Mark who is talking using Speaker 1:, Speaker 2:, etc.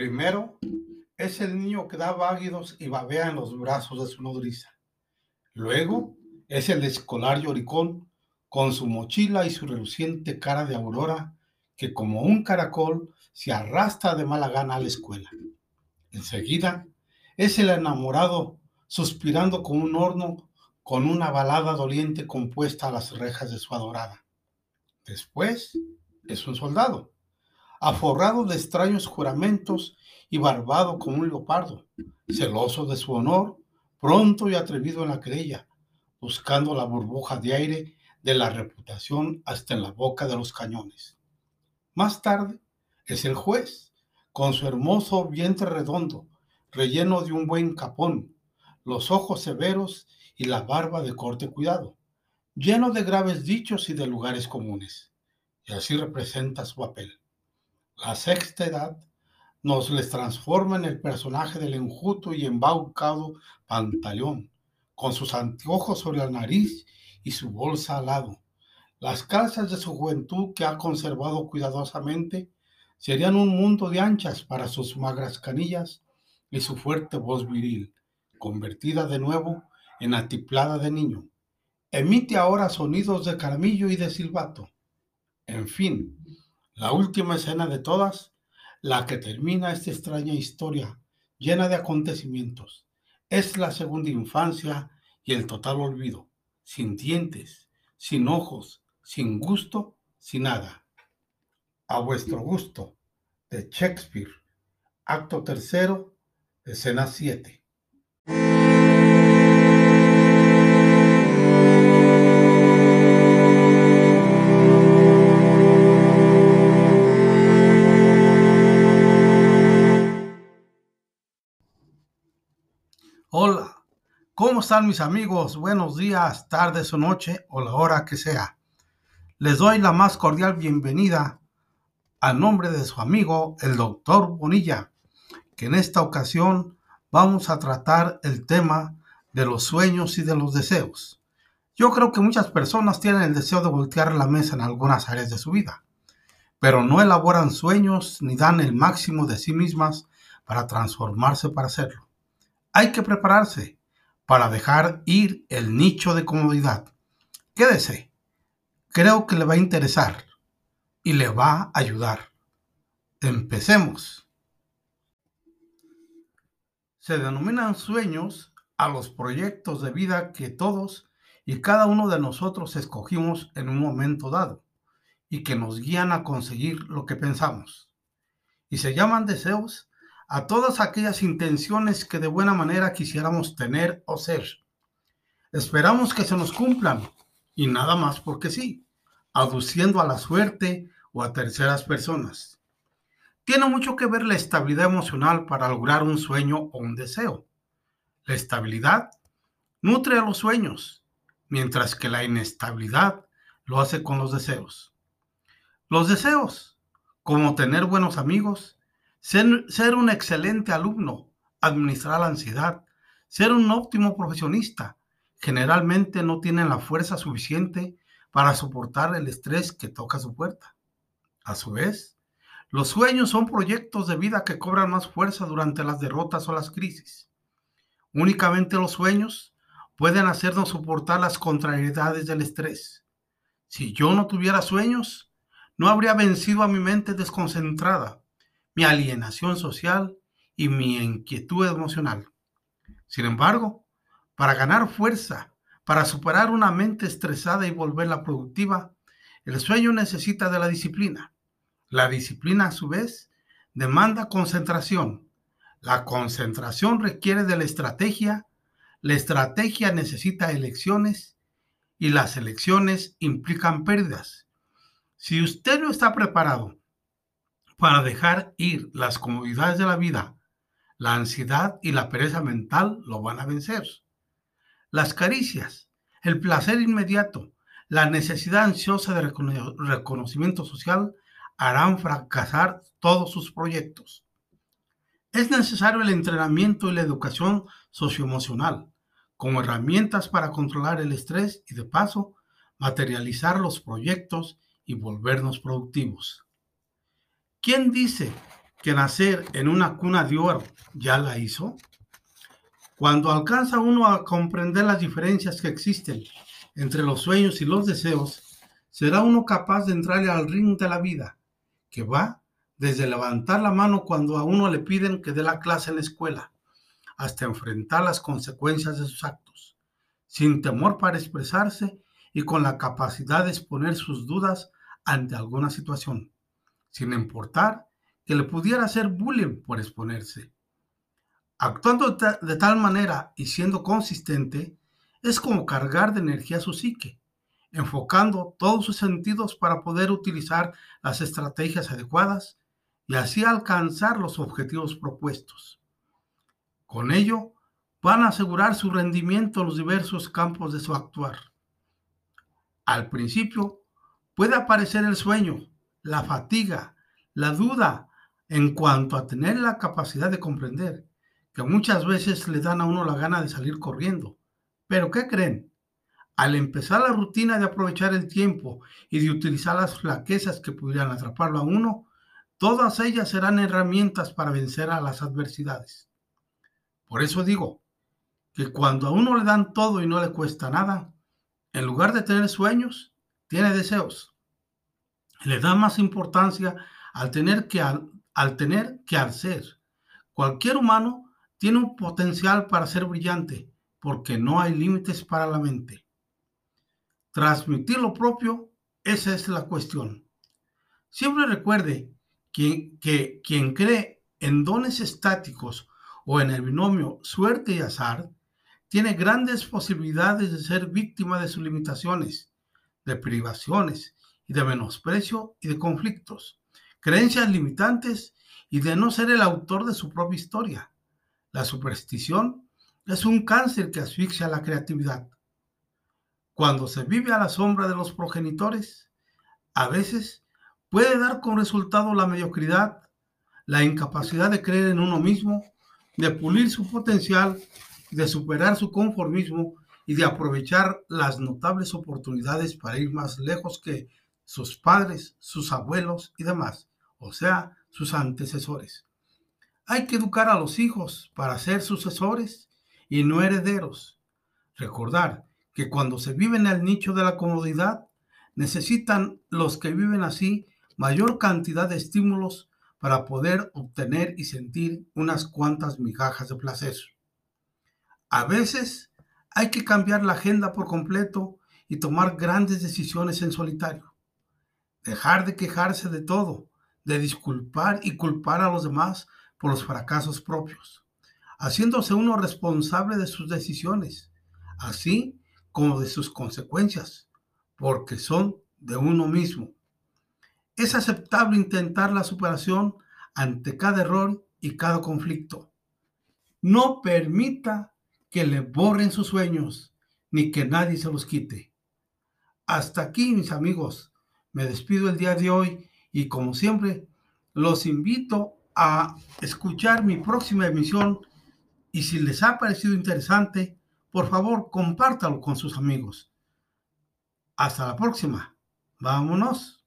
Speaker 1: Primero, es el niño que da váguidos y babea en los brazos de su nodriza. Luego, es el escolar lloricón con su mochila y su reluciente cara de aurora que como un caracol se arrastra de mala gana a la escuela. Enseguida, es el enamorado suspirando como un horno con una balada doliente compuesta a las rejas de su adorada. Después, es un soldado, aforrado de extraños juramentos y barbado como un leopardo, celoso de su honor, pronto y atrevido en la querella, buscando la burbuja de aire de la reputación hasta en la boca de los cañones. Más tarde es el juez, con su hermoso vientre redondo, relleno de un buen capón, los ojos severos y la barba de corte cuidado, lleno de graves dichos y de lugares comunes. Y así representa su papel. La sexta edad nos les transforma en el personaje del enjuto y embaucado pantaleón, con sus anteojos sobre la nariz y su bolsa al lado. Las calzas de su juventud que ha conservado cuidadosamente serían un mundo de anchas para sus magras canillas y su fuerte voz viril, convertida de nuevo en atiplada de niño. Emite ahora sonidos de caramillo y de silbato. En fin, la última escena de todas, la que termina esta extraña historia llena de acontecimientos, es la segunda infancia y el total olvido, sin dientes, sin ojos, sin gusto, sin nada. A vuestro gusto, de Shakespeare, acto tercero, escena 7. Están mis amigos? Buenos días, tardes o noche o la hora que sea. Les doy la más cordial bienvenida a nombre de su amigo el doctor Bonilla, que en esta ocasión vamos a tratar el tema de los sueños y de los deseos. Yo creo que muchas personas tienen el deseo de voltear la mesa en algunas áreas de su vida, pero no elaboran sueños ni dan el máximo de sí mismas para transformarse para hacerlo. Hay que prepararse para dejar ir el nicho de comodidad. Quédese. Creo que le va a interesar y le va a ayudar. Empecemos. Se denominan sueños a los proyectos de vida que todos y cada uno de nosotros escogimos en un momento dado y que nos guían a conseguir lo que pensamos. Y se llaman deseos a todas aquellas intenciones que de buena manera quisiéramos tener o ser. Esperamos que se nos cumplan y nada más porque sí, aduciendo a la suerte o a terceras personas. Tiene mucho que ver la estabilidad emocional para lograr un sueño o un deseo. La estabilidad nutre a los sueños, mientras que la inestabilidad lo hace con los deseos. Los deseos, como tener buenos amigos, ser, un excelente alumno, administrar la ansiedad, ser un óptimo profesionista, generalmente no tienen la fuerza suficiente para soportar el estrés que toca su puerta. A su vez, los sueños son proyectos de vida que cobran más fuerza durante las derrotas o las crisis. Únicamente los sueños pueden hacernos soportar las contrariedades del estrés. Si yo no tuviera sueños, no habría vencido a mi mente desconcentrada, mi alienación social y mi inquietud emocional. Sin embargo, para ganar fuerza, para superar una mente estresada y volverla productiva, el sueño necesita de la disciplina. La disciplina, a su vez, demanda concentración. La concentración requiere de la estrategia. La estrategia necesita elecciones y las elecciones implican pérdidas. Si usted no está preparado para dejar ir las comodidades de la vida, la ansiedad y la pereza mental lo van a vencer. Las caricias, el placer inmediato, la necesidad ansiosa de reconocimiento social harán fracasar todos sus proyectos. Es necesario el entrenamiento y la educación socioemocional como herramientas para controlar el estrés y de paso materializar los proyectos y volvernos productivos. ¿Quién dice que nacer en una cuna de oro ya la hizo? Cuando alcanza uno a comprender las diferencias que existen entre los sueños y los deseos, será uno capaz de entrarle al ring de la vida, que va desde levantar la mano cuando a uno le piden que dé la clase en la escuela, hasta enfrentar las consecuencias de sus actos, sin temor para expresarse y con la capacidad de exponer sus dudas ante alguna situación, sin importar que le pudiera hacer bullying por exponerse. Actuando de tal manera y siendo consistente, es como cargar de energía su psique, enfocando todos sus sentidos para poder utilizar las estrategias adecuadas y así alcanzar los objetivos propuestos. Con ello, van a asegurar su rendimiento en los diversos campos de su actuar. Al principio, puede aparecer el sueño, la fatiga, la duda en cuanto a tener la capacidad de comprender, que muchas veces le dan a uno la gana de salir corriendo. Pero ¿qué creen? Al empezar la rutina de aprovechar el tiempo y de utilizar las flaquezas que pudieran atraparlo a uno, todas ellas serán herramientas para vencer a las adversidades. Por eso digo que cuando a uno le dan todo y no le cuesta nada, en lugar de tener sueños, tiene deseos. Le da más importancia al tener que al tener que hacer. Cualquier humano tiene un potencial para ser brillante, porque no hay límites para la mente. Transmitir lo propio, esa es la cuestión. Siempre recuerde que, que quien cree en dones estáticos o en el binomio suerte y azar, tiene grandes posibilidades de ser víctima de sus limitaciones, de privaciones de menosprecio y de conflictos creencias limitantes y de no ser el autor de su propia historia. La superstición es un cáncer que asfixia la creatividad. Cuando se vive a la sombra de los progenitores, a veces puede dar como resultado la mediocridad, la incapacidad de creer en uno mismo, de pulir su potencial, de superar su conformismo y de aprovechar las notables oportunidades para ir más lejos que sus padres, sus abuelos y demás o sea, sus antecesores. Hay que educar a los hijos para ser sucesores y no herederos. Recordar que cuando se vive en el nicho de la comodidad, necesitan los que viven así mayor cantidad de estímulos para poder obtener y sentir unas cuantas migajas de placer. A veces hay que cambiar la agenda por completo y tomar grandes decisiones en solitario. Dejar de quejarse de todo de disculpar y culpar a los demás por los fracasos propios, haciéndose uno responsable de sus decisiones, así como de sus consecuencias, porque son de uno mismo. Es aceptable intentar la superación ante cada error y cada conflicto. No permita que le borren sus sueños, ni que nadie se los quite. Hasta aquí, mis amigos, me despido el día de hoy y como siempre, los invito a escuchar mi próxima emisión y si les ha parecido interesante, por favor, compártalo con sus amigos. Hasta la próxima. Vámonos.